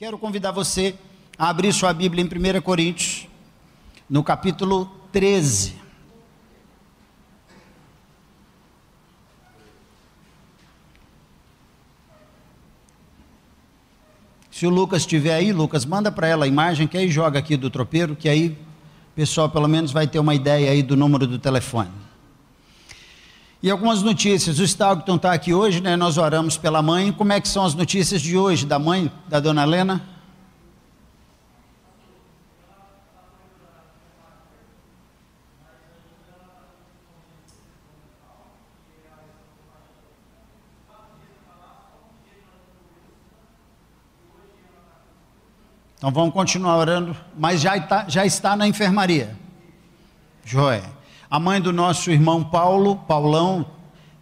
Quero convidar você a abrir sua Bíblia em 1 Coríntios, no capítulo 13. Se o Lucas estiver aí, Lucas, manda para ela a imagem que aí joga aqui do tropeiro, que aí o pessoal pelo menos vai ter uma ideia aí do número do telefone. E algumas notícias. O Stagton está aqui hoje, né? Nós oramos pela mãe. Como é que são as notícias de hoje da mãe, da dona Helena? Então vamos continuar orando, mas já está, já está na enfermaria. Joé. A mãe do nosso irmão Paulo, Paulão,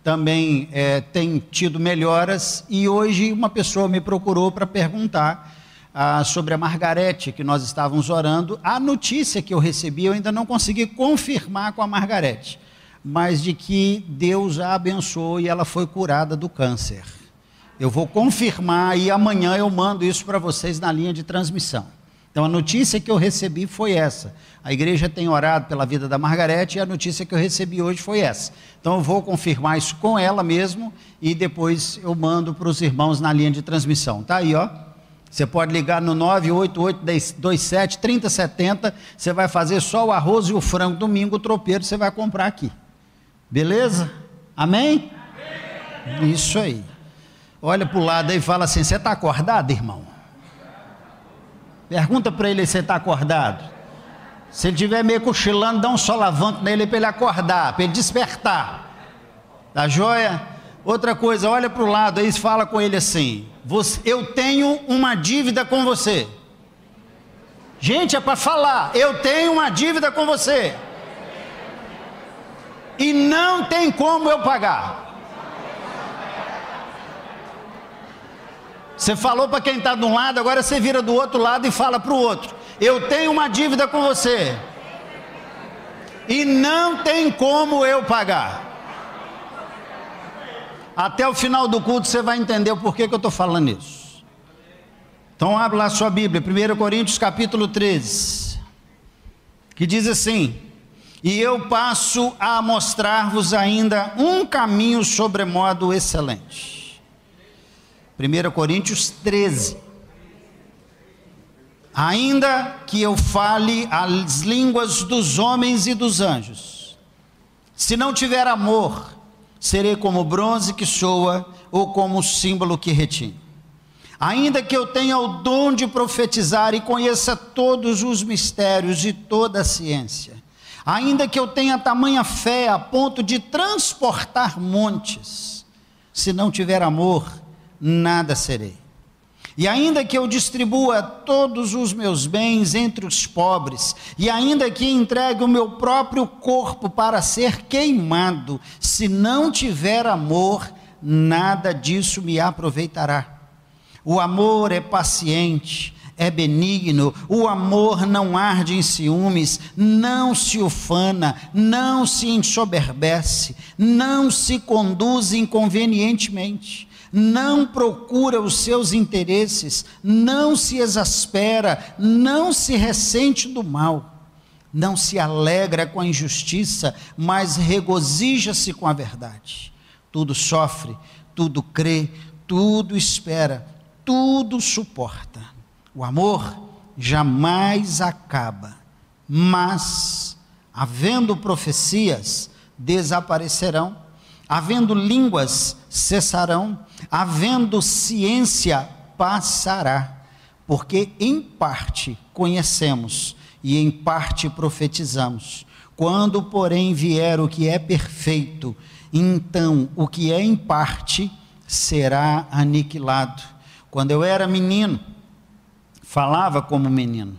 também é, tem tido melhoras e hoje uma pessoa me procurou para perguntar ah, sobre a Margarete que nós estávamos orando. A notícia que eu recebi eu ainda não consegui confirmar com a Margarete, mas de que Deus a abençoou e ela foi curada do câncer. Eu vou confirmar e amanhã eu mando isso para vocês na linha de transmissão. Então a notícia que eu recebi foi essa. A igreja tem orado pela vida da Margarete e a notícia que eu recebi hoje foi essa. Então eu vou confirmar isso com ela mesmo e depois eu mando para os irmãos na linha de transmissão. Tá aí, ó. Você pode ligar no 98827 3070. Você vai fazer só o arroz e o frango domingo, o tropeiro você vai comprar aqui. Beleza? Amém? Amém. Isso aí olha para o lado e fala assim: Você está acordado, irmão? Pergunta para ele se você está acordado. Se ele estiver meio cochilando, dá um solavanco nele para ele acordar, para ele despertar. Tá joia? Outra coisa, olha para o lado aí e fala com ele assim: Eu tenho uma dívida com você. Gente, é para falar. Eu tenho uma dívida com você. E não tem como eu pagar. Você falou para quem está de um lado, agora você vira do outro lado e fala para o outro: Eu tenho uma dívida com você. E não tem como eu pagar. Até o final do culto você vai entender o porquê que eu estou falando isso. Então abre lá sua Bíblia, 1 Coríntios capítulo 13, que diz assim: E eu passo a mostrar-vos ainda um caminho sobremodo excelente 1 Coríntios 13. Ainda que eu fale as línguas dos homens e dos anjos, se não tiver amor, serei como bronze que soa ou como símbolo que retine. Ainda que eu tenha o dom de profetizar e conheça todos os mistérios e toda a ciência, ainda que eu tenha tamanha fé a ponto de transportar montes, se não tiver amor, nada serei. E ainda que eu distribua todos os meus bens entre os pobres, e ainda que entregue o meu próprio corpo para ser queimado, se não tiver amor, nada disso me aproveitará. O amor é paciente, é benigno, o amor não arde em ciúmes, não se ufana, não se ensoberbece, não se conduz inconvenientemente não procura os seus interesses, não se exaspera, não se ressente do mal, não se alegra com a injustiça, mas regozija-se com a verdade. Tudo sofre, tudo crê, tudo espera, tudo suporta. O amor jamais acaba, mas, havendo profecias, desaparecerão, havendo línguas, cessarão, havendo ciência, passará, porque em parte conhecemos e em parte profetizamos. Quando, porém, vier o que é perfeito, então o que é em parte será aniquilado. Quando eu era menino, falava como menino,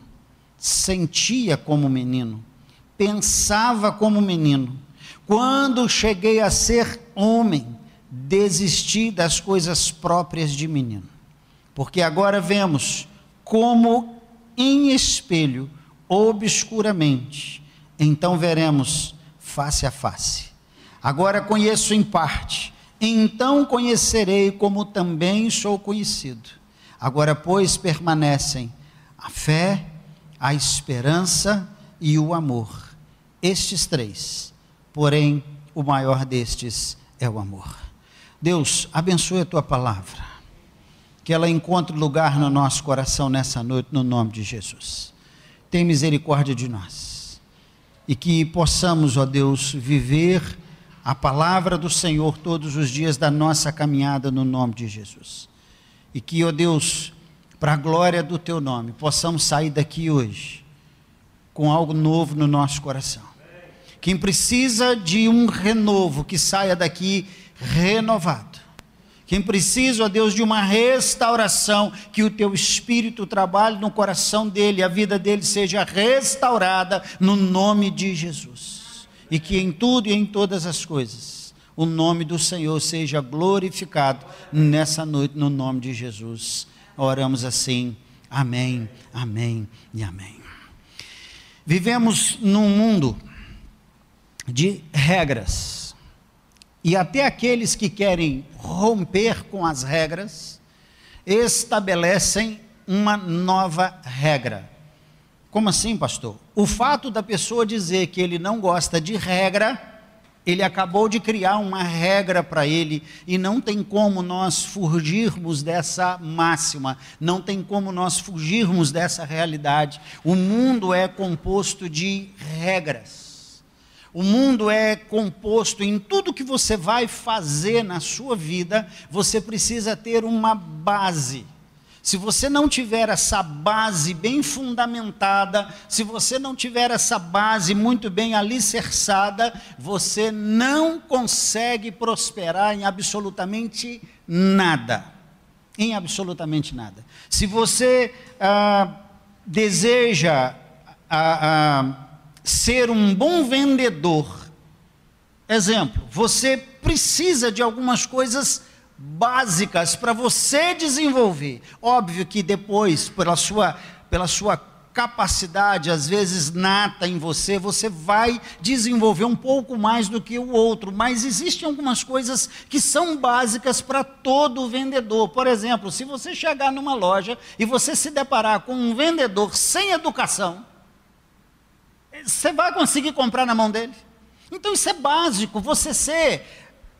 sentia como menino, pensava como menino. Quando cheguei a ser homem, desistir das coisas próprias de menino. Porque agora vemos como em espelho, obscuramente, então veremos face a face. Agora conheço em parte, então conhecerei como também sou conhecido. Agora, pois, permanecem a fé, a esperança e o amor. Estes três. Porém, o maior destes é o amor. Deus, abençoe a tua palavra. Que ela encontre lugar no nosso coração nessa noite, no nome de Jesus. Tem misericórdia de nós. E que possamos, ó Deus, viver a palavra do Senhor todos os dias da nossa caminhada no nome de Jesus. E que, ó Deus, para a glória do teu nome, possamos sair daqui hoje com algo novo no nosso coração. Quem precisa de um renovo, que saia daqui renovado. Quem precisa, ó Deus, de uma restauração, que o teu espírito trabalhe no coração dele, a vida dele seja restaurada no nome de Jesus. E que em tudo e em todas as coisas, o nome do Senhor seja glorificado nessa noite, no nome de Jesus. Oramos assim. Amém, amém e amém. Vivemos num mundo de regras. E até aqueles que querem romper com as regras estabelecem uma nova regra. Como assim, pastor? O fato da pessoa dizer que ele não gosta de regra ele acabou de criar uma regra para ele e não tem como nós fugirmos dessa máxima, não tem como nós fugirmos dessa realidade. O mundo é composto de regras. O mundo é composto em tudo que você vai fazer na sua vida, você precisa ter uma base. Se você não tiver essa base bem fundamentada, se você não tiver essa base muito bem alicerçada, você não consegue prosperar em absolutamente nada. Em absolutamente nada. Se você ah, deseja ah, ah, ser um bom vendedor, exemplo, você precisa de algumas coisas básicas para você desenvolver. Óbvio que depois, pela sua, pela sua capacidade, às vezes nata em você, você vai desenvolver um pouco mais do que o outro, mas existem algumas coisas que são básicas para todo vendedor. Por exemplo, se você chegar numa loja e você se deparar com um vendedor sem educação, você vai conseguir comprar na mão dele? Então isso é básico, você ser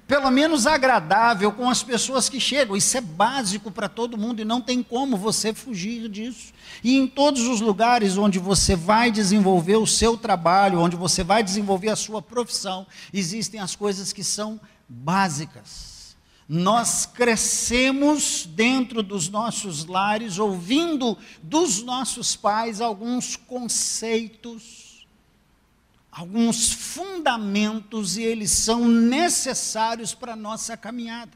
pelo menos agradável com as pessoas que chegam. Isso é básico para todo mundo e não tem como você fugir disso. E em todos os lugares onde você vai desenvolver o seu trabalho, onde você vai desenvolver a sua profissão, existem as coisas que são básicas. Nós crescemos dentro dos nossos lares ouvindo dos nossos pais alguns conceitos alguns fundamentos e eles são necessários para a nossa caminhada.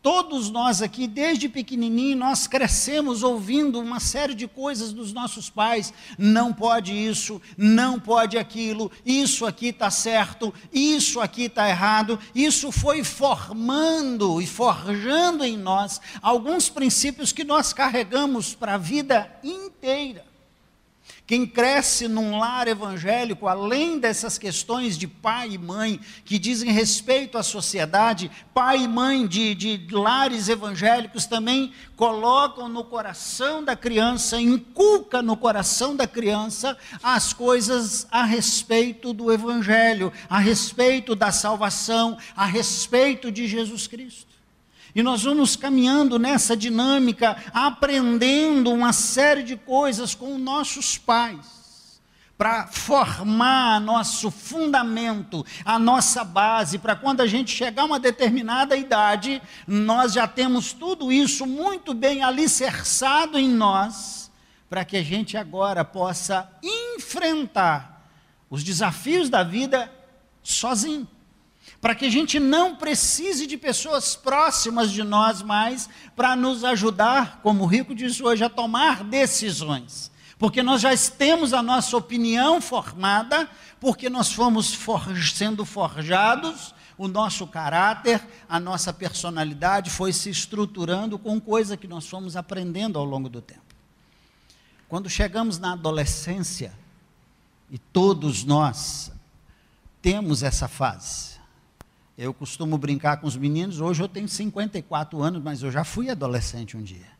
Todos nós aqui, desde pequenininho, nós crescemos ouvindo uma série de coisas dos nossos pais. Não pode isso, não pode aquilo, isso aqui está certo, isso aqui está errado. Isso foi formando e forjando em nós alguns princípios que nós carregamos para a vida inteira. Quem cresce num lar evangélico, além dessas questões de pai e mãe, que dizem respeito à sociedade, pai e mãe de, de lares evangélicos também colocam no coração da criança, inculca no coração da criança as coisas a respeito do evangelho, a respeito da salvação, a respeito de Jesus Cristo. E nós vamos caminhando nessa dinâmica, aprendendo uma série de coisas com nossos pais, para formar nosso fundamento, a nossa base, para quando a gente chegar a uma determinada idade, nós já temos tudo isso muito bem alicerçado em nós, para que a gente agora possa enfrentar os desafios da vida sozinho para que a gente não precise de pessoas próximas de nós mais para nos ajudar, como o Rico disse hoje, a tomar decisões. Porque nós já temos a nossa opinião formada, porque nós fomos sendo forjados, o nosso caráter, a nossa personalidade foi se estruturando com coisa que nós fomos aprendendo ao longo do tempo. Quando chegamos na adolescência, e todos nós temos essa fase, eu costumo brincar com os meninos, hoje eu tenho 54 anos, mas eu já fui adolescente um dia.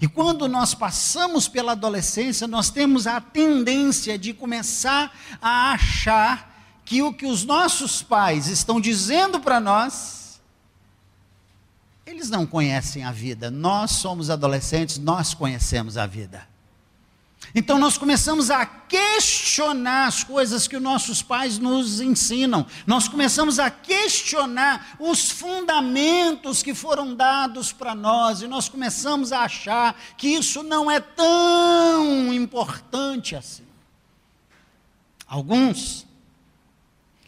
E quando nós passamos pela adolescência, nós temos a tendência de começar a achar que o que os nossos pais estão dizendo para nós, eles não conhecem a vida. Nós somos adolescentes, nós conhecemos a vida. Então nós começamos a questionar as coisas que os nossos pais nos ensinam. Nós começamos a questionar os fundamentos que foram dados para nós e nós começamos a achar que isso não é tão importante assim. Alguns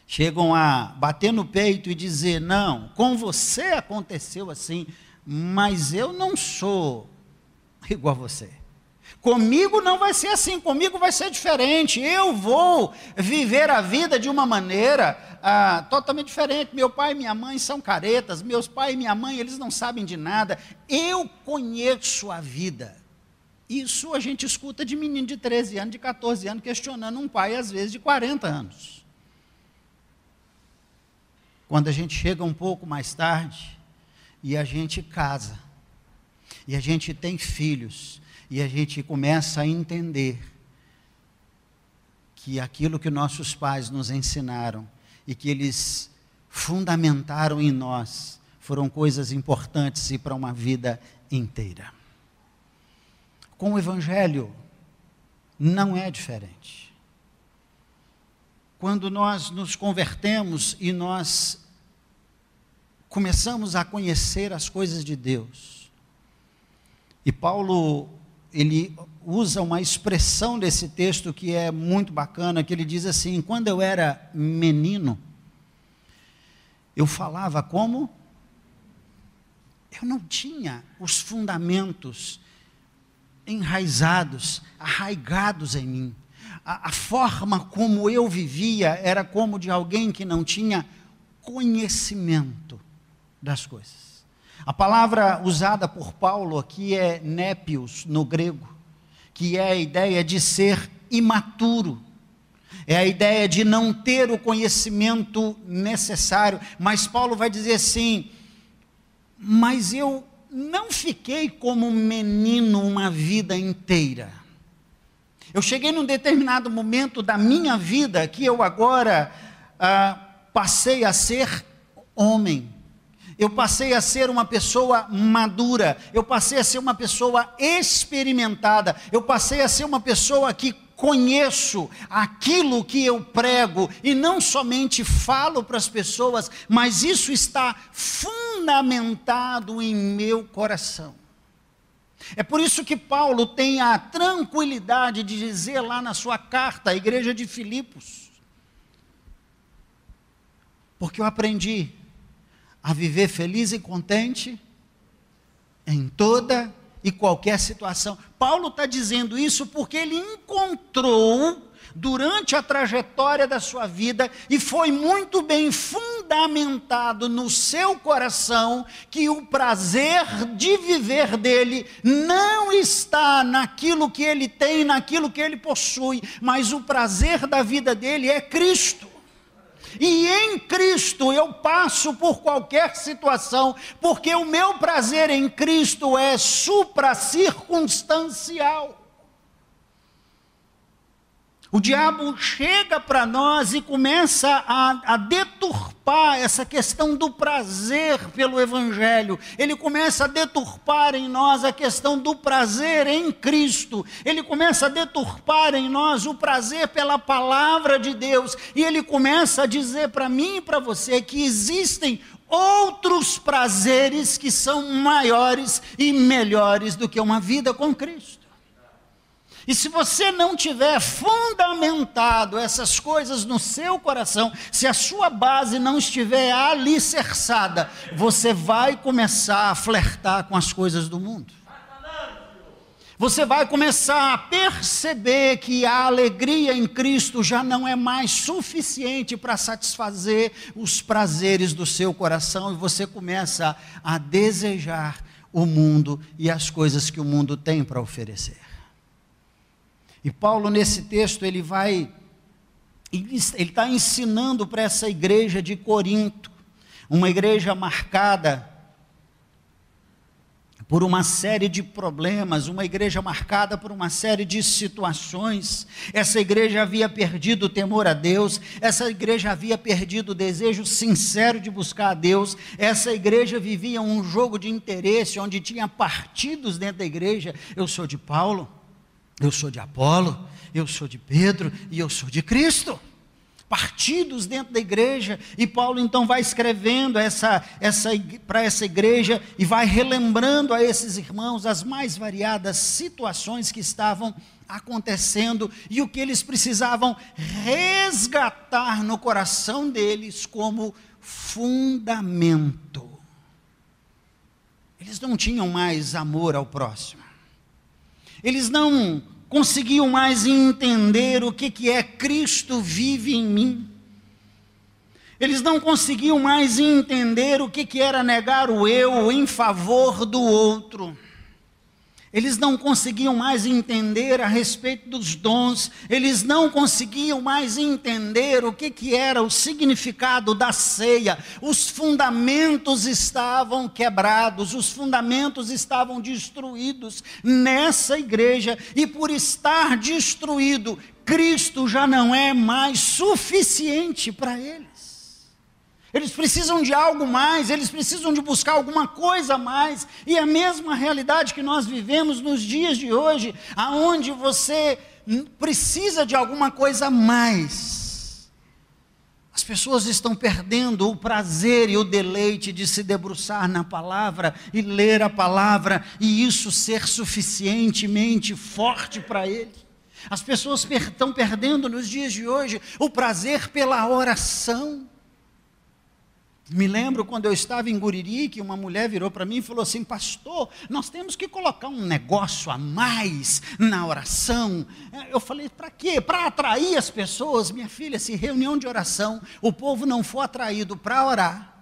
chegam a bater no peito e dizer: "Não, com você aconteceu assim, mas eu não sou igual a você". Comigo não vai ser assim, comigo vai ser diferente. Eu vou viver a vida de uma maneira ah, totalmente diferente. Meu pai e minha mãe são caretas, meus pai e minha mãe, eles não sabem de nada. Eu conheço a vida. Isso a gente escuta de menino de 13 anos, de 14 anos, questionando um pai, às vezes, de 40 anos. Quando a gente chega um pouco mais tarde e a gente casa, e a gente tem filhos, e a gente começa a entender que aquilo que nossos pais nos ensinaram e que eles fundamentaram em nós foram coisas importantes e para uma vida inteira. Com o Evangelho, não é diferente. Quando nós nos convertemos e nós começamos a conhecer as coisas de Deus, e Paulo ele usa uma expressão desse texto que é muito bacana, que ele diz assim: quando eu era menino, eu falava como eu não tinha os fundamentos enraizados, arraigados em mim. A, a, forma como eu vivia era como de alguém que não tinha conhecimento das coisas. A palavra usada por Paulo aqui é népios no grego, que é a ideia de ser imaturo. É a ideia de não ter o conhecimento necessário, mas Paulo vai dizer assim: "Mas eu não fiquei como um menino uma vida inteira. Eu cheguei num determinado momento da minha vida que eu agora ah, passei a ser homem eu passei a ser uma pessoa madura, eu passei a ser uma pessoa experimentada, eu passei a ser uma pessoa que conheço aquilo que eu prego e não somente falo para as pessoas, mas isso está fundamentado em meu coração. É por isso que Paulo tem a tranquilidade de dizer lá na sua carta à igreja de Filipos: porque eu aprendi a viver feliz e contente em toda e qualquer situação. Paulo está dizendo isso porque ele encontrou durante a trajetória da sua vida e foi muito bem fundamentado no seu coração que o prazer de viver dele não está naquilo que ele tem, naquilo que ele possui, mas o prazer da vida dele é Cristo. E em Cristo eu passo por qualquer situação, porque o meu prazer em Cristo é supracircunstancial. O diabo chega para nós e começa a, a, deturpar essa questão do prazer pelo Evangelho. Ele começa a deturpar em nós a questão do prazer em Cristo. Ele começa a deturpar em nós o prazer pela palavra de Deus. E ele começa a dizer para mim e para você que existem outros prazeres que são maiores e melhores do que uma vida com Cristo. E se você não tiver fundamentado essas coisas no seu coração, se a sua base não estiver alicerçada, você vai começar a flertar com as coisas do mundo. Você vai começar a perceber que a alegria em Cristo já não é mais suficiente para satisfazer os prazeres do seu coração e você começa a desejar o mundo e as coisas que o mundo tem para oferecer. E Paulo, nesse texto, ele vai, ele está ensinando para essa igreja de Corinto, uma igreja marcada por uma série de problemas, uma igreja marcada por uma série de situações. Essa igreja havia perdido o temor a Deus, essa igreja havia perdido o desejo sincero de buscar a Deus, essa igreja vivia um jogo de interesse onde tinha partidos dentro da igreja. Eu sou de Paulo, eu sou de Apolo, eu sou de Pedro e eu sou de Cristo partidos dentro da igreja, e Paulo então vai escrevendo essa, essa, para essa igreja e vai relembrando a esses irmãos as mais variadas situações que estavam acontecendo e o que eles precisavam resgatar no coração deles como fundamento. Eles não tinham mais amor ao próximo. Eles não conseguiam mais entender o que, que é Cristo vive em mim. Eles não conseguiam mais entender o que, que era negar o eu em favor do outro. Eles não conseguiam mais entender a respeito dos dons, eles não conseguiam mais entender o que, que era o significado da ceia. Os fundamentos estavam quebrados, os fundamentos estavam destruídos nessa igreja, e por estar destruído, Cristo já não é mais suficiente para eles. Eles precisam de algo mais, eles precisam de buscar alguma coisa a mais. E é a mesma realidade que nós vivemos nos dias de hoje, aonde você precisa de alguma coisa a mais. As pessoas estão perdendo o prazer e o deleite de se debruçar na palavra e ler a palavra e isso ser suficientemente forte para eles. As pessoas estão perdendo nos dias de hoje o prazer pela oração. Me lembro quando eu estava em Guriri, que uma mulher virou para mim e falou assim: Pastor, nós temos que colocar um negócio a mais na oração. Eu falei: Para quê? Para atrair as pessoas. Minha filha, se reunião de oração, o povo não for atraído para orar,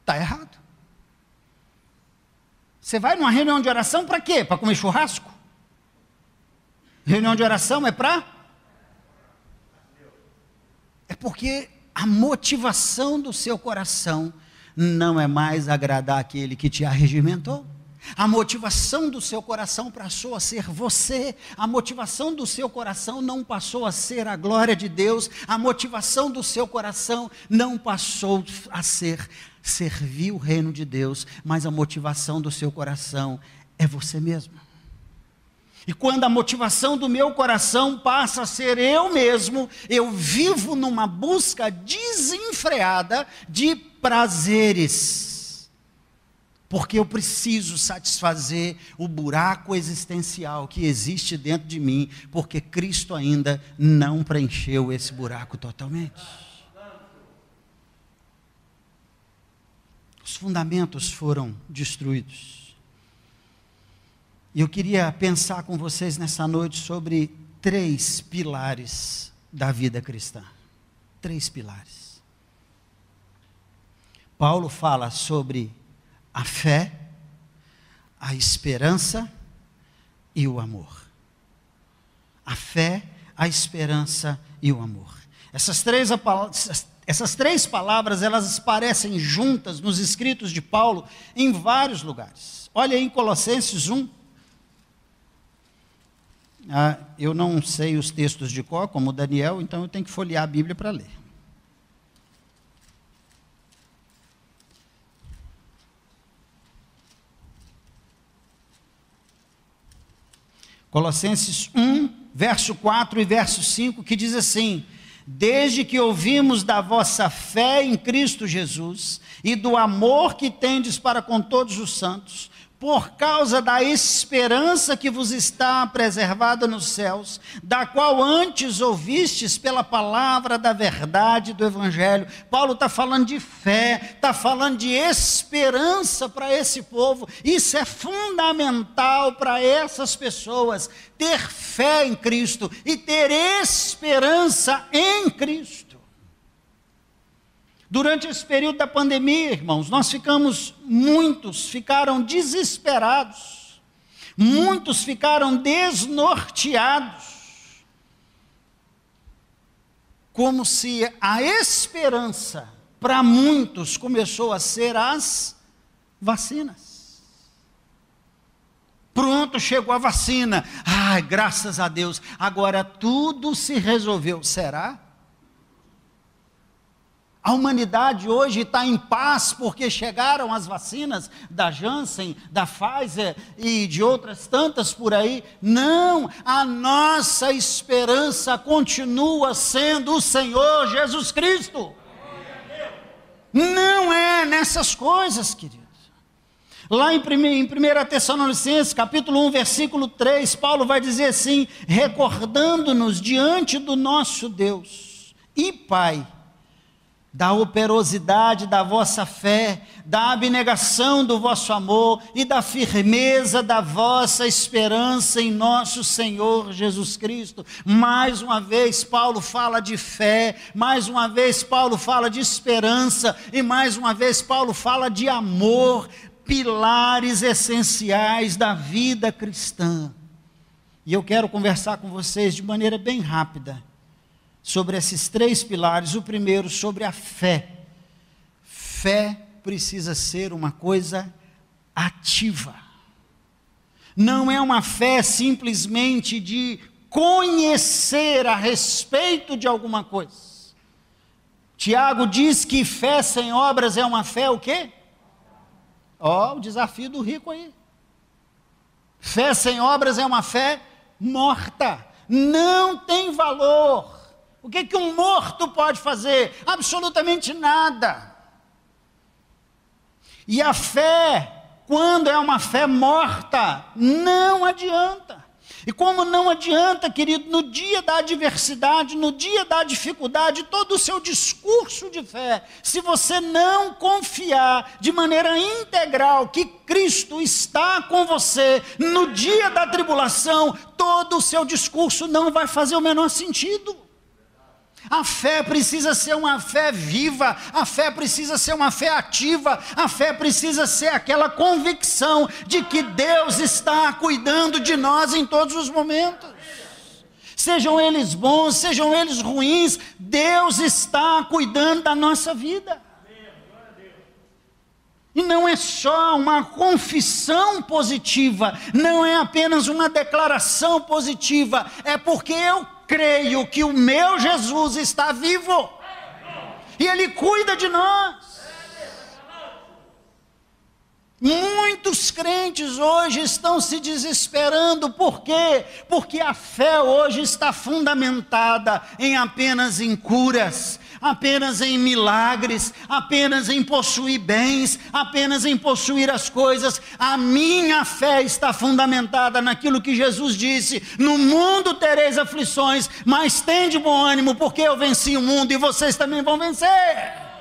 está errado. Você vai numa reunião de oração para quê? Para comer churrasco? Reunião de oração é para? É porque a motivação do seu coração não é mais agradar aquele que te arregimentou. A motivação do seu coração passou a ser você, a motivação do seu coração não passou a ser a glória de Deus, a motivação do seu coração não passou a ser servir o reino de Deus, mas a motivação do seu coração é você mesmo. E quando a motivação do meu coração passa a ser eu mesmo, eu vivo numa busca desenfreada de prazeres. Porque eu preciso satisfazer o buraco existencial que existe dentro de mim, porque Cristo ainda não preencheu esse buraco totalmente. Os fundamentos foram destruídos. E eu queria pensar com vocês nessa noite sobre três pilares da vida cristã. Três pilares. Paulo fala sobre a fé, a esperança e o amor. A fé, a esperança e o amor. Essas três, essas três palavras, elas aparecem juntas nos escritos de Paulo em vários lugares. Olha aí em Colossenses 1, ah, eu não sei os textos de cor, como o Daniel, então eu tenho que folhear a Bíblia para ler. Colossenses 1, verso 4 e verso 5, que diz assim: Desde que ouvimos da vossa fé em Cristo Jesus e do amor que tendes para com todos os santos, por causa da esperança que vos está preservada nos céus, da qual antes ouvistes pela palavra da verdade do Evangelho. Paulo está falando de fé, está falando de esperança para esse povo. Isso é fundamental para essas pessoas, ter fé em Cristo e ter esperança em Cristo. Durante esse período da pandemia, irmãos, nós ficamos, muitos ficaram desesperados, muitos ficaram desnorteados, como se a esperança para muitos começou a ser as vacinas. Pronto, chegou a vacina. Ai, graças a Deus. Agora tudo se resolveu. Será? A humanidade hoje está em paz porque chegaram as vacinas da Janssen, da Pfizer e de outras tantas por aí. Não, a nossa esperança continua sendo o Senhor Jesus Cristo. Não é nessas coisas, queridos. Lá em 1 Tessalonicenses, capítulo 1, versículo 3, Paulo vai dizer assim: recordando-nos diante do nosso Deus e Pai da operosidade da vossa fé, da abnegação do vosso amor e da firmeza da vossa esperança em nosso Senhor Jesus Cristo. Mais uma vez, Paulo fala de fé, mais uma vez, Paulo fala de esperança, e mais uma vez, Paulo fala de amor, pilares essenciais da vida cristã. E eu quero conversar com vocês de maneira bem rápida sobre esses três pilares. O primeiro, sobre a fé. Fé precisa ser uma coisa ativa. Não é uma fé simplesmente de conhecer a respeito de alguma coisa. Tiago diz que fé sem obras é uma fé o quê? Ó, oh, o desafio do rico aí. Fé sem obras é uma fé morta, não tem valor. O que, que um morto pode fazer? Absolutamente nada. E a fé, quando é uma fé morta, não adianta. E como não adianta, querido, no dia da adversidade, no dia da dificuldade, todo o seu discurso de fé, se você não confiar de maneira integral que Cristo está com você no dia da tribulação, todo o seu discurso não vai fazer o menor sentido. A fé precisa ser uma fé viva, a fé precisa ser uma fé ativa, a fé precisa ser aquela convicção de que Deus está cuidando de nós em todos os momentos. Sejam eles bons, sejam eles ruins, Deus está cuidando da nossa vida. E não é só uma confissão positiva, não é apenas uma declaração positiva, é porque eu creio que o meu Jesus está vivo e Ele cuida de nós. Muitos crentes hoje estão se desesperando, por quê? Porque a fé hoje está fundamentada em apenas em curas, apenas em milagres, apenas em possuir bens, apenas em possuir as coisas. A minha fé está fundamentada naquilo que Jesus disse: No mundo tereis aflições, mas tende bom ânimo, porque eu venci o mundo e vocês também vão vencer.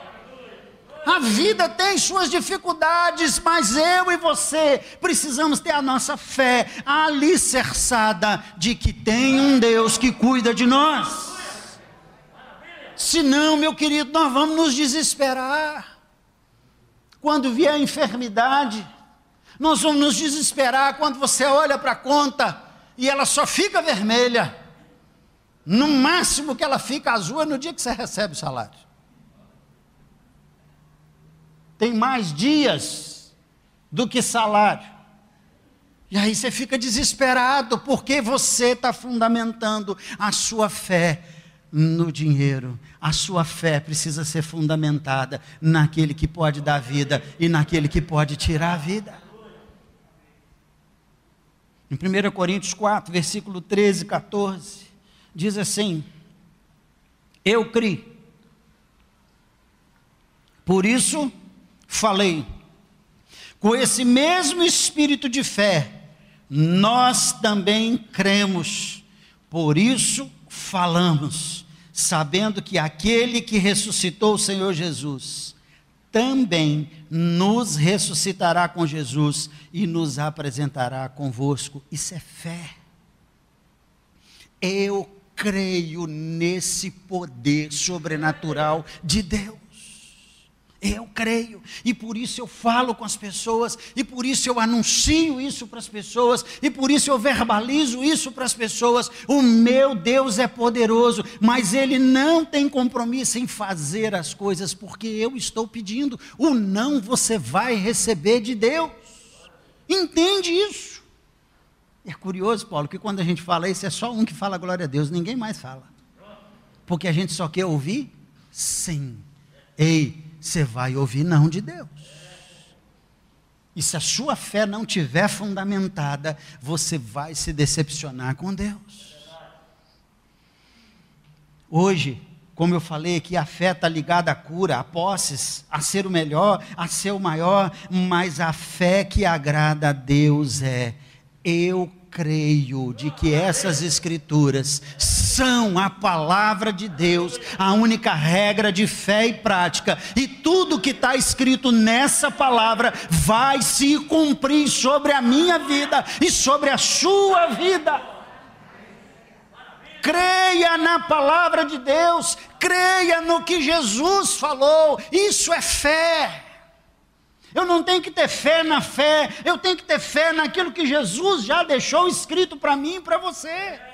A vida tem suas dificuldades, mas eu e você precisamos ter a nossa fé alicerçada de que tem um Deus que cuida de nós. Senão, meu querido, nós vamos nos desesperar. Quando vier a enfermidade, nós vamos nos desesperar quando você olha para a conta e ela só fica vermelha. No máximo que ela fica azul é no dia que você recebe o salário. Tem mais dias do que salário. E aí você fica desesperado, porque você está fundamentando a sua fé no dinheiro. A sua fé precisa ser fundamentada naquele que pode dar vida e naquele que pode tirar a vida. Em 1 Coríntios 4, versículo 13 e 14, diz assim: Eu criei. Por isso falei. Com esse mesmo espírito de fé, nós também cremos. Por isso falamos sabendo que aquele que ressuscitou o Senhor Jesus também nos ressuscitará com Jesus e nos apresentará convosco. Isso é fé. Eu creio nesse poder sobrenatural de Deus. Eu creio, e por isso eu falo com as pessoas, e por isso eu anuncio isso para as pessoas, e por isso eu verbalizo isso para as pessoas. O meu Deus é poderoso, mas Ele não tem compromisso em fazer as coisas, porque eu estou pedindo. O não você vai receber de Deus. Entende isso? curioso, Paulo, que quando a gente fala isso, é só um que fala glória a Deus, ninguém mais fala. Porque a gente só quer ouvir sim. Ei, você vai ouvir não de Deus. E se a sua fé não tiver fundamentada, você vai se decepcionar com Deus. Hoje, como eu falei aqui, a fé está ligada à cura, a posses, a ser o melhor, a ser o maior, mas a fé que agrada a Deus é: eu creio de que essas escrituras são a palavra de Deus, a única regra de fé e prática, e tudo que está escrito nessa palavra vai se cumprir sobre a minha vida e sobre a sua vida. Creia na palavra de Deus, creia no que Jesus falou, isso é fé. Eu não tenho que ter fé na fé, eu tenho que ter fé naquilo que Jesus já deixou escrito para mim e para você.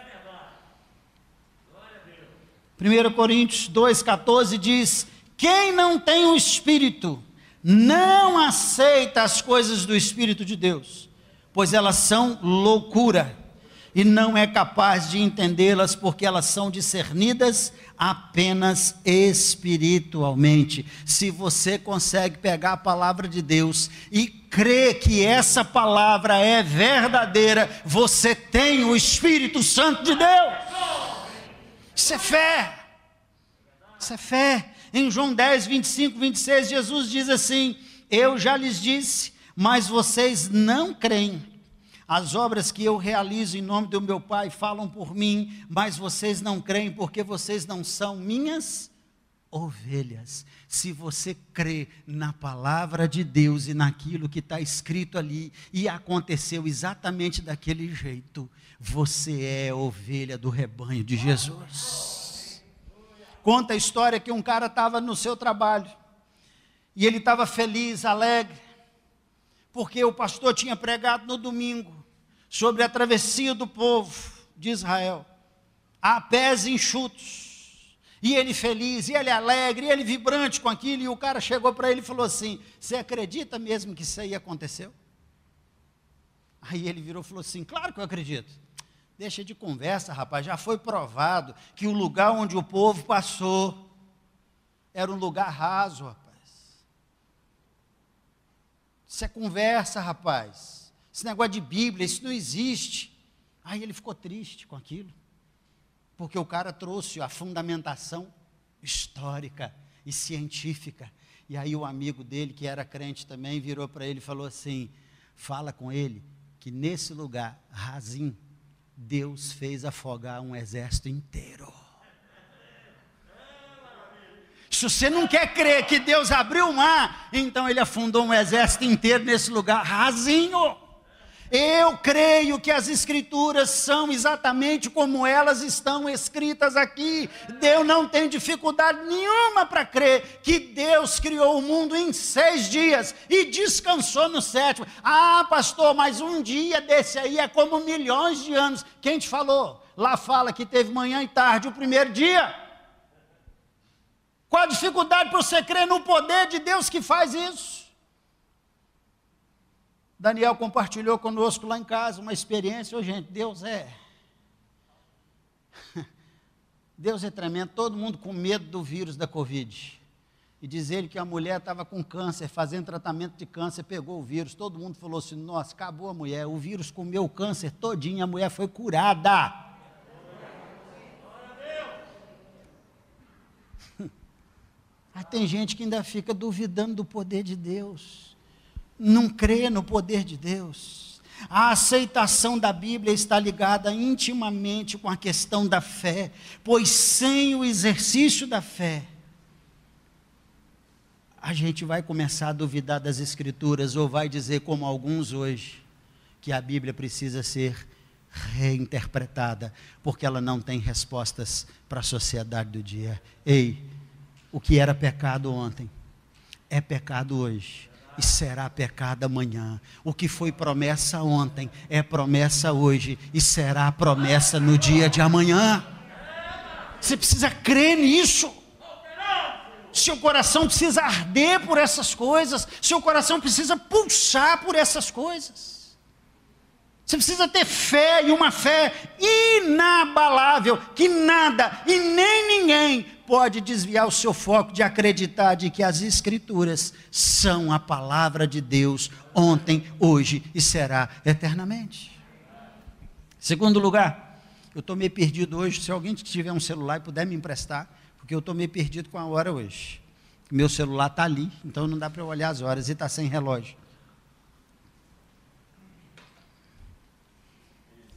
1 Coríntios 2,14 diz: Quem não tem o Espírito, não aceita as coisas do Espírito de Deus, pois elas são loucura e não é capaz de entendê-las porque elas são discernidas apenas espiritualmente. Se você consegue pegar a palavra de Deus e crer que essa palavra é verdadeira, você tem o Espírito Santo de Deus. Isso é fé. Isso é fé. Em João 10, 25, 26, Jesus diz assim: Eu já lhes disse, mas vocês não creem. As obras que eu realizo em nome do meu Pai falam por mim, mas vocês não creem porque vocês não são minhas ovelhas. Se você crê na palavra de Deus e naquilo que está escrito ali, e aconteceu exatamente daquele jeito, você é ovelha do rebanho de Jesus. Conta a história que um cara estava no seu trabalho, e ele estava feliz, alegre, porque o pastor tinha pregado no domingo sobre a travessia do povo de Israel, a pés enxutos, e ele feliz, e ele alegre, e ele vibrante com aquilo, e o cara chegou para ele e falou assim: Você acredita mesmo que isso aí aconteceu? Aí ele virou e falou assim: Claro que eu acredito. Deixa de conversa, rapaz, já foi provado que o lugar onde o povo passou era um lugar raso, rapaz. Isso é conversa, rapaz. Esse negócio de Bíblia, isso não existe. Aí ele ficou triste com aquilo, porque o cara trouxe a fundamentação histórica e científica. E aí o amigo dele, que era crente também, virou para ele e falou assim: fala com ele que nesse lugar, Razim, Deus fez afogar um exército inteiro. Se você não quer crer que Deus abriu o mar, então ele afundou um exército inteiro nesse lugar, rasinho. Eu creio que as Escrituras são exatamente como elas estão escritas aqui. Deus não tem dificuldade nenhuma para crer que Deus criou o mundo em seis dias e descansou no sétimo. Ah, pastor, mas um dia desse aí é como milhões de anos. Quem te falou? Lá fala que teve manhã e tarde o primeiro dia. Qual a dificuldade para você crer no poder de Deus que faz isso? Daniel compartilhou conosco lá em casa uma experiência. Ô, gente, Deus é. Deus é tremendo. Todo mundo com medo do vírus da Covid. E diz ele que a mulher estava com câncer, fazendo tratamento de câncer, pegou o vírus. Todo mundo falou assim: nossa, acabou a mulher. O vírus comeu o câncer todinho, a mulher foi curada. Aí tem gente que ainda fica duvidando do poder de Deus não crê no poder de Deus. A aceitação da Bíblia está ligada intimamente com a questão da fé, pois sem o exercício da fé, a gente vai começar a duvidar das Escrituras, ou vai dizer, como alguns hoje, que a Bíblia precisa ser reinterpretada, porque ela não tem respostas para a sociedade do dia. Ei, o que era pecado ontem é pecado hoje e será pecado amanhã. O que foi promessa ontem é promessa hoje e será promessa no dia de amanhã. Você precisa crer nisso. Seu coração precisa arder por essas coisas, seu coração precisa pulsar por essas coisas. Você precisa ter fé e uma fé inabalável, que nada e nem ninguém pode desviar o seu foco de acreditar de que as Escrituras são a palavra de Deus ontem, hoje e será eternamente. Segundo lugar, eu estou meio perdido hoje. Se alguém tiver um celular e puder me emprestar, porque eu estou meio perdido com a hora hoje. Meu celular está ali, então não dá para eu olhar as horas e está sem relógio.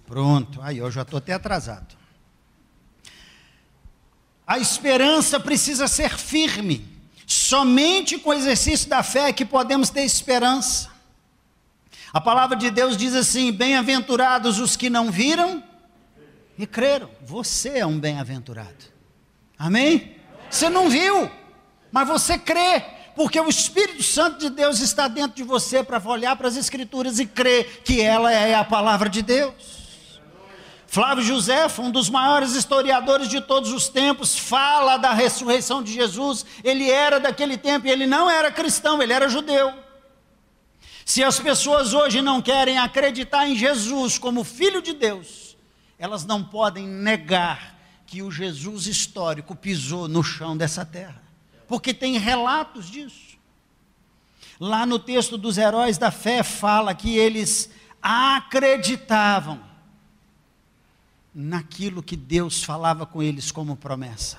Pronto, aí eu já estou até atrasado. A esperança precisa ser firme. Somente com o exercício da fé é que podemos ter esperança. A palavra de Deus diz assim: Bem-aventurados os que não viram e creram. Você é um bem-aventurado. Amém? Você não viu, mas você crê, porque o Espírito Santo de Deus está dentro de você para olhar para as Escrituras e crer que ela é a palavra de Deus. Flávio José, um dos maiores historiadores de todos os tempos, fala da ressurreição de Jesus. Ele era daquele tempo e ele não era cristão, ele era judeu. Se as pessoas hoje não querem acreditar em Jesus como Filho de Deus, elas não podem negar que o Jesus histórico pisou no chão dessa terra, porque tem relatos disso. Lá no texto dos heróis da fé fala que eles acreditavam naquilo que Deus falava com eles como promessa.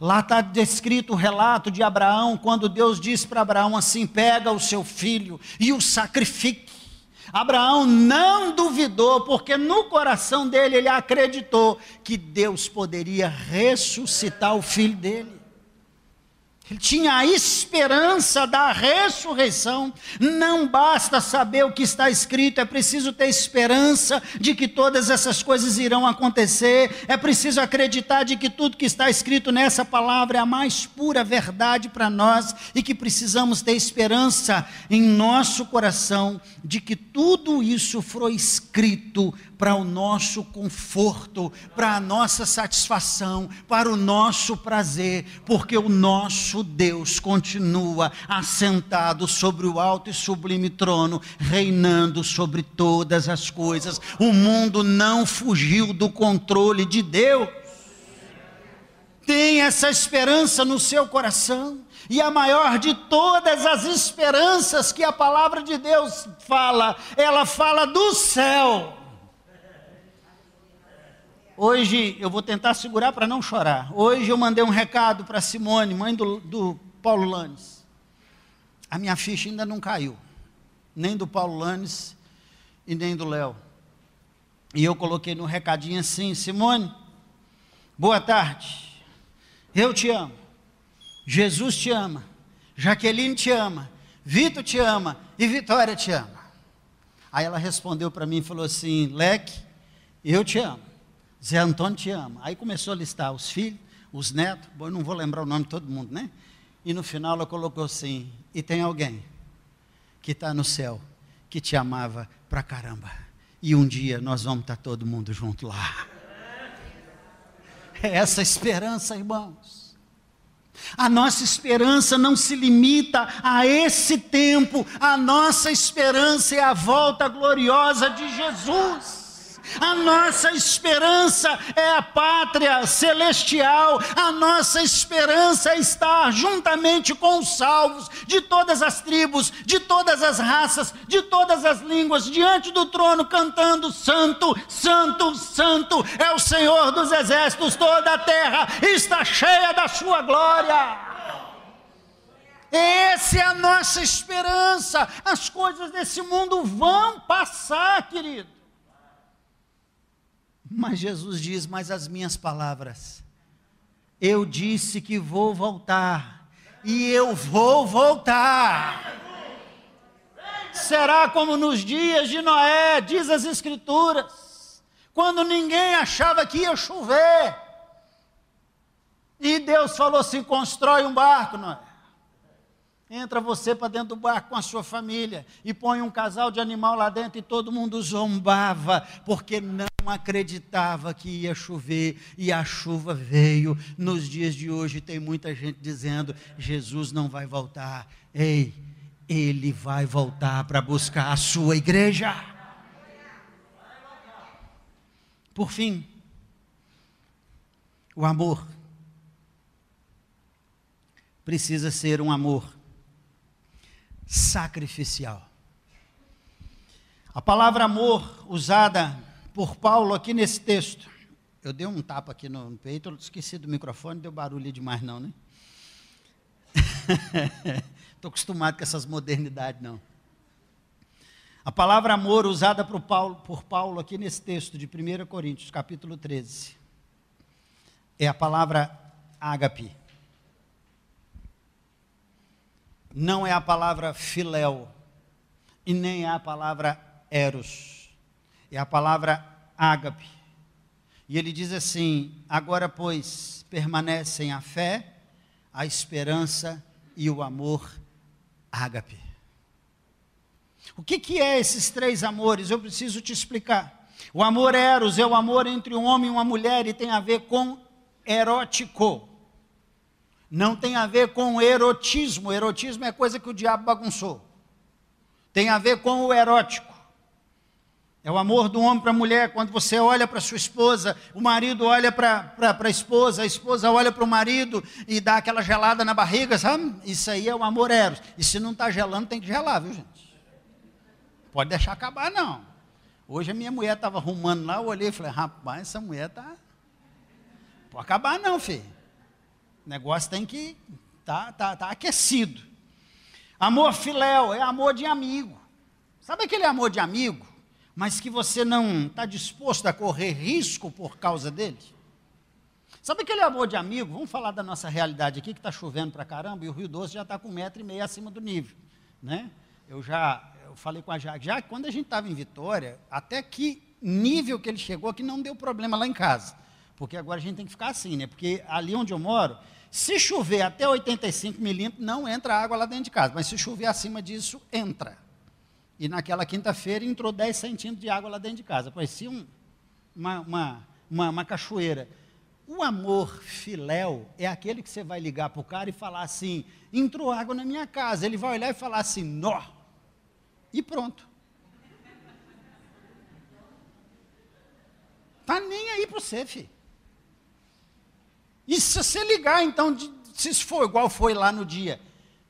Lá está descrito o relato de Abraão, quando Deus disse para Abraão assim: pega o seu filho e o sacrifique. Abraão não duvidou, porque no coração dele ele acreditou que Deus poderia ressuscitar o filho dele. Ele tinha a esperança da ressurreição. Não basta saber o que está escrito, é preciso ter esperança de que todas essas coisas irão acontecer. É preciso acreditar de que tudo que está escrito nessa palavra é a mais pura verdade para nós e que precisamos ter esperança em nosso coração de que tudo isso foi escrito para o nosso conforto, para a nossa satisfação, para o nosso prazer, porque o nosso Deus continua assentado sobre o alto e sublime trono, reinando sobre todas as coisas. O mundo não fugiu do controle de Deus. Tem essa esperança no seu coração. E a maior de todas as esperanças que a palavra de Deus fala, ela fala do céu. Hoje eu vou tentar segurar para não chorar. Hoje eu mandei um recado para Simone, mãe do, do Paulo Lanes. A minha ficha ainda não caiu, nem do Paulo Lanes e nem do Léo. E eu coloquei no recadinho assim: Simone, boa tarde. Eu te amo. Jesus te ama. Jaqueline te ama. Vitor te ama. E Vitória te ama. Aí ela respondeu para mim e falou assim: Leque, eu te amo. Zé Antônio te ama. Aí começou a listar os filhos, os netos, bom, eu não vou lembrar o nome de todo mundo, né? E no final ela colocou assim: e tem alguém que está no céu que te amava pra caramba. E um dia nós vamos estar tá todo mundo junto lá. É essa esperança, irmãos. A nossa esperança não se limita a esse tempo, a nossa esperança é a volta gloriosa de Jesus. A nossa esperança é a pátria celestial, a nossa esperança é estar juntamente com os salvos de todas as tribos, de todas as raças, de todas as línguas, diante do trono cantando: Santo, Santo, Santo é o Senhor dos exércitos, toda a terra está cheia da sua glória. Essa é a nossa esperança. As coisas desse mundo vão passar, querido. Mas Jesus diz: Mas as minhas palavras, eu disse que vou voltar, e eu vou voltar. Será como nos dias de Noé, diz as Escrituras, quando ninguém achava que ia chover, e Deus falou assim: constrói um barco, Noé. Entra você para dentro do barco com a sua família e põe um casal de animal lá dentro e todo mundo zombava, porque não acreditava que ia chover e a chuva veio. Nos dias de hoje tem muita gente dizendo: Jesus não vai voltar. Ei, ele vai voltar para buscar a sua igreja. Por fim, o amor precisa ser um amor sacrificial. A palavra amor usada por Paulo aqui nesse texto, eu dei um tapa aqui no peito, esqueci do microfone, deu barulho demais não, né? Estou acostumado com essas modernidades, não. A palavra amor usada por Paulo, por Paulo aqui nesse texto de 1 Coríntios, capítulo 13, é a palavra ágape. Não é a palavra filéu, e nem é a palavra eros, é a palavra ágape. E ele diz assim: agora, pois, permanecem a fé, a esperança e o amor ágape. O que, que é esses três amores? Eu preciso te explicar. O amor eros é o amor entre um homem e uma mulher e tem a ver com erótico. Não tem a ver com erotismo. Erotismo é coisa que o diabo bagunçou. Tem a ver com o erótico. É o amor do homem para a mulher. Quando você olha para sua esposa, o marido olha para a esposa, a esposa olha para o marido e dá aquela gelada na barriga, sabe? Isso aí é o amor eros. E se não está gelando, tem que gelar, viu, gente? Pode deixar acabar, não. Hoje a minha mulher estava arrumando lá, eu olhei e falei, rapaz, essa mulher está. Pode acabar, não, filho. O negócio tem que tá, tá, tá aquecido. Amor filéu é amor de amigo. Sabe aquele amor de amigo? mas que você não está disposto a correr risco por causa dele? Sabe aquele amor de amigo? Vamos falar da nossa realidade aqui, que está chovendo para caramba, e o Rio Doce já está com um metro e meio acima do nível. Né? Eu já eu falei com a Jaque, já quando a gente estava em Vitória, até que nível que ele chegou, que não deu problema lá em casa. Porque agora a gente tem que ficar assim, né? Porque ali onde eu moro, se chover até 85 milímetros, não entra água lá dentro de casa. Mas se chover acima disso, entra. E naquela quinta-feira entrou 10 centímetros de água lá dentro de casa. Parecia um, uma, uma, uma, uma cachoeira. O amor filéu é aquele que você vai ligar para o cara e falar assim: entrou água na minha casa. Ele vai olhar e falar assim: nó. E pronto. Tá nem aí para você, filho. E se você ligar, então, se for igual foi lá no dia,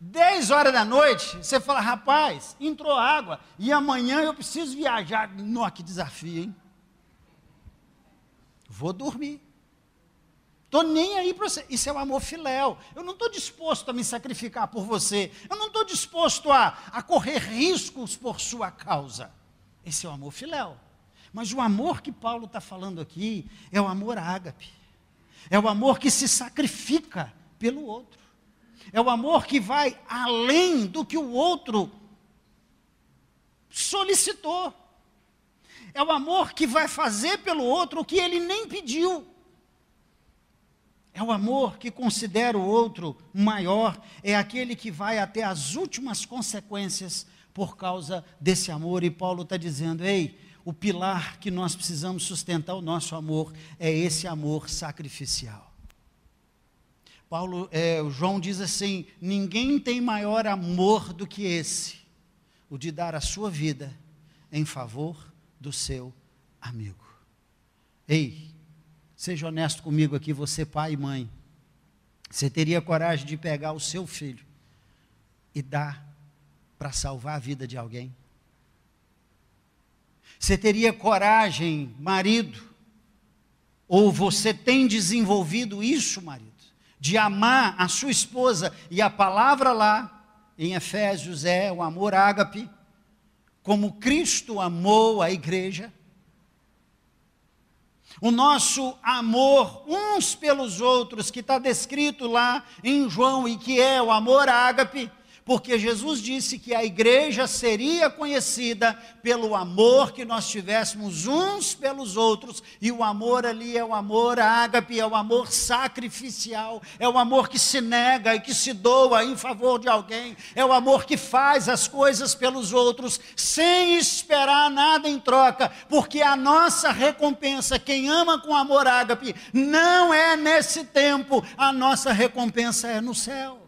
10 horas da noite, você fala, rapaz, entrou água e amanhã eu preciso viajar. Nossa, que desafio, hein? Vou dormir. Estou nem aí para você. Isso é o amor filéu. Eu não estou disposto a me sacrificar por você. Eu não estou disposto a, a correr riscos por sua causa. Esse é o amor filéu. Mas o amor que Paulo está falando aqui é o amor ágape. É o amor que se sacrifica pelo outro. É o amor que vai além do que o outro solicitou. É o amor que vai fazer pelo outro o que ele nem pediu. É o amor que considera o outro maior, é aquele que vai até as últimas consequências por causa desse amor. E Paulo está dizendo: ei, o pilar que nós precisamos sustentar o nosso amor é esse amor sacrificial. Paulo, é, João diz assim: ninguém tem maior amor do que esse, o de dar a sua vida em favor do seu amigo. Ei, seja honesto comigo aqui, você pai e mãe. Você teria coragem de pegar o seu filho e dar para salvar a vida de alguém? Você teria coragem, marido? Ou você tem desenvolvido isso, marido? de amar a sua esposa, e a palavra lá em Efésios é o amor ágape, como Cristo amou a igreja. O nosso amor uns pelos outros, que está descrito lá em João, e que é o amor ágape, porque Jesus disse que a igreja seria conhecida pelo amor que nós tivéssemos uns pelos outros, e o amor ali é o amor ágape, é o amor sacrificial, é o amor que se nega e que se doa em favor de alguém, é o amor que faz as coisas pelos outros sem esperar nada em troca, porque a nossa recompensa, quem ama com amor ágape, não é nesse tempo, a nossa recompensa é no céu.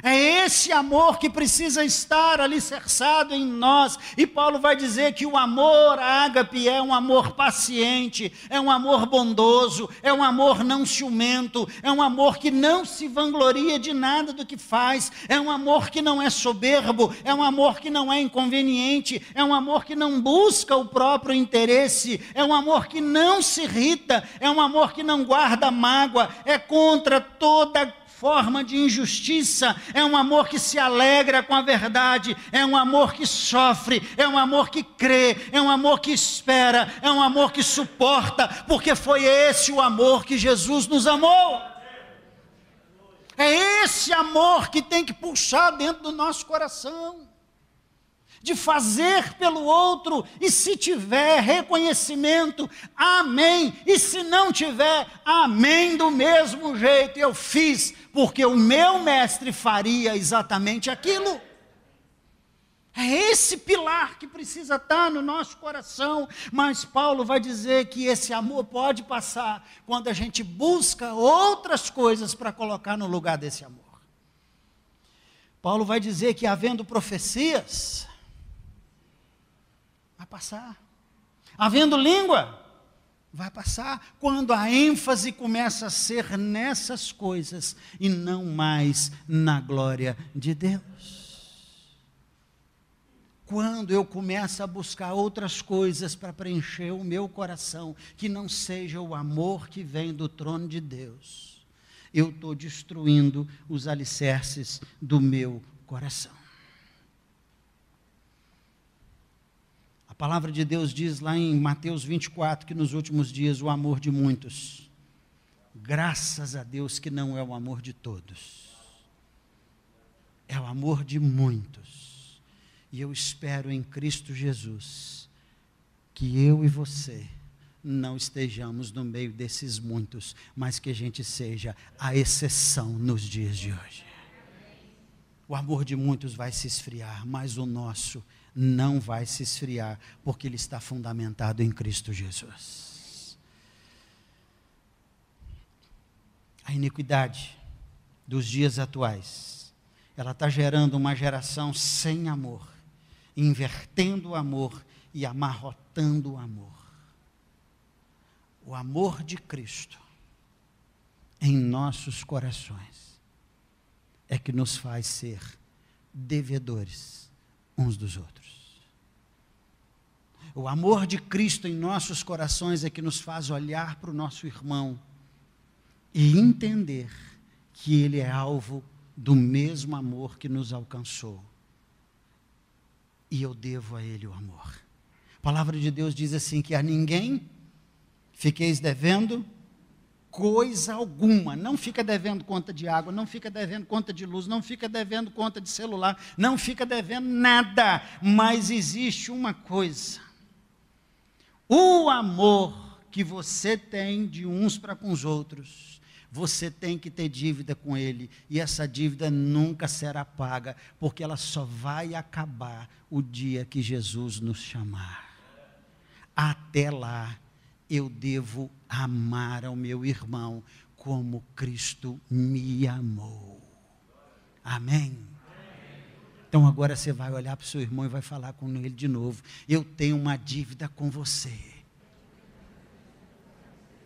É esse amor que precisa estar alicerçado em nós. E Paulo vai dizer que o amor ágape é um amor paciente, é um amor bondoso, é um amor não ciumento, é um amor que não se vangloria de nada do que faz, é um amor que não é soberbo, é um amor que não é inconveniente, é um amor que não busca o próprio interesse, é um amor que não se irrita, é um amor que não guarda mágoa, é contra toda forma de injustiça, é um amor que se alegra com a verdade, é um amor que sofre, é um amor que crê, é um amor que espera, é um amor que suporta, porque foi esse o amor que Jesus nos amou. É esse amor que tem que puxar dentro do nosso coração de fazer pelo outro, e se tiver reconhecimento, amém, e se não tiver, amém do mesmo jeito, eu fiz, porque o meu mestre faria exatamente aquilo. É esse pilar que precisa estar no nosso coração, mas Paulo vai dizer que esse amor pode passar quando a gente busca outras coisas para colocar no lugar desse amor. Paulo vai dizer que havendo profecias, vai passar. Havendo língua, vai passar. Quando a ênfase começa a ser nessas coisas e não mais na glória de Deus. Quando eu começo a buscar outras coisas para preencher o meu coração, que não seja o amor que vem do trono de Deus, eu estou destruindo os alicerces do meu coração. Palavra de Deus diz lá em Mateus 24 que nos últimos dias o amor de muitos, graças a Deus que não é o amor de todos, é o amor de muitos. E eu espero em Cristo Jesus que eu e você não estejamos no meio desses muitos, mas que a gente seja a exceção nos dias de hoje. O amor de muitos vai se esfriar, mas o nosso não vai se esfriar, porque ele está fundamentado em Cristo Jesus. A iniquidade dos dias atuais, ela está gerando uma geração sem amor, invertendo o amor e amarrotando o amor. O amor de Cristo em nossos corações é que nos faz ser devedores uns dos outros. O amor de Cristo em nossos corações é que nos faz olhar para o nosso irmão e entender que ele é alvo do mesmo amor que nos alcançou. E eu devo a ele o amor. A palavra de Deus diz assim: que a ninguém fiqueis devendo coisa alguma. Não fica devendo conta de água, não fica devendo conta de luz, não fica devendo conta de celular, não fica devendo nada. Mas existe uma coisa o amor que você tem de uns para com os outros, você tem que ter dívida com ele, e essa dívida nunca será paga, porque ela só vai acabar o dia que Jesus nos chamar. Até lá, eu devo amar ao meu irmão como Cristo me amou. Amém? Então agora você vai olhar para o seu irmão e vai falar com ele de novo. Eu tenho uma dívida com você.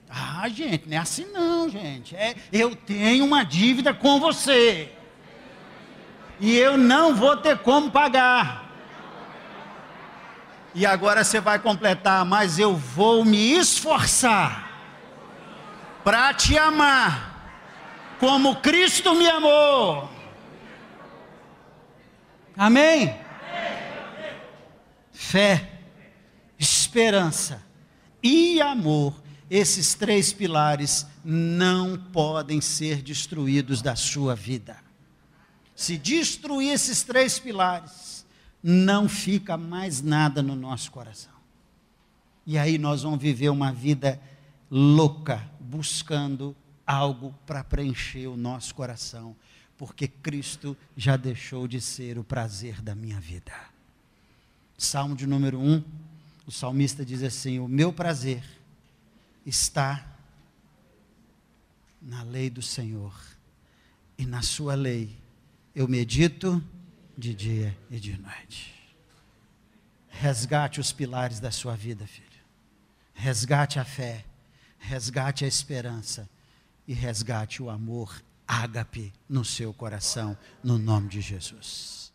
Ah, gente, não é assim não, gente. É, eu tenho uma dívida com você. E eu não vou ter como pagar. E agora você vai completar, mas eu vou me esforçar para te amar como Cristo me amou. Amém? Fé, esperança e amor, esses três pilares não podem ser destruídos da sua vida. Se destruir esses três pilares, não fica mais nada no nosso coração. E aí nós vamos viver uma vida louca, buscando algo para preencher o nosso coração porque Cristo já deixou de ser o prazer da minha vida. Salmo de número 1, o salmista diz assim: O meu prazer está na lei do Senhor, e na sua lei eu medito de dia e de noite. Resgate os pilares da sua vida, filho. Resgate a fé, resgate a esperança e resgate o amor ágape no seu coração, no nome de Jesus.